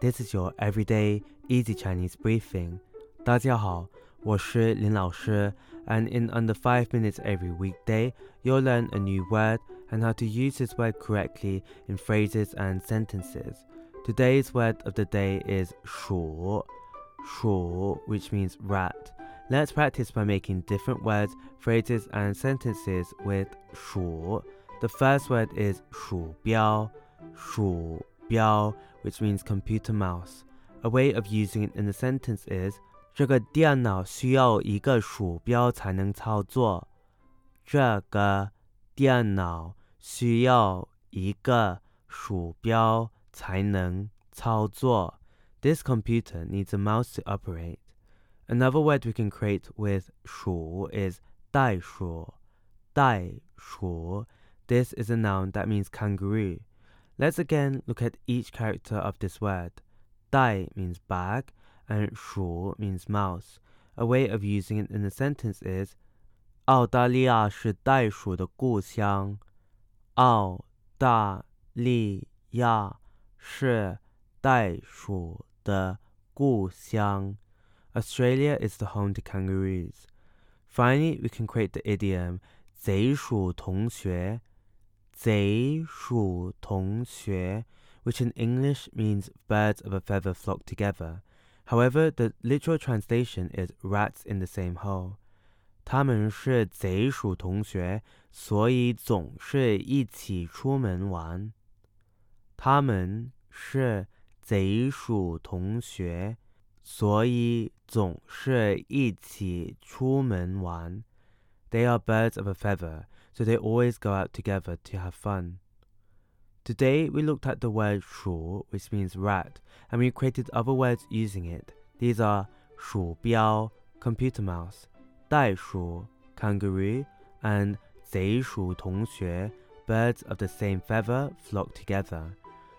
This is your everyday easy Chinese briefing. 大家好，我是林老师 and in under 5 minutes every weekday, you'll learn a new word and how to use this word correctly in phrases and sentences. Today's word of the day is 鼠,鼠, which means rat. Let's practice by making different words, phrases, and sentences with 鼠. The first word is 鼠标,鼠标, which means computer mouse. A way of using it in a sentence is 这个电脑需要一个鼠标才能操作。这个电脑需要一个鼠标才能操作。This computer needs a mouse to operate. Another word we can create with 鼠 is 袋鼠。袋鼠. This is a noun that means kangaroo. Let's again look at each character of this word. Dai means bag and shu means mouse. A way of using it in a sentence is 澳大利亚是袋鼠的故乡。澳大利亚是袋鼠的故乡。Australia is the home to kangaroos. Finally, we can create the idiom 贼鼠同穴。Zai Shu Tong which in English means birds of a feather flock together. However, the literal translation is rats in the same hole. 他们是贼鼠同穴，所以总是一起出门玩。他们是贼鼠同穴，所以总是一起出门玩。they are birds of a feather, so they always go out together to have fun. Today we looked at the word shu, which means rat, and we created other words using it. These are shu biao, computer mouse, dai shu, kangaroo, and zai shu tongxue, birds of the same feather flock together.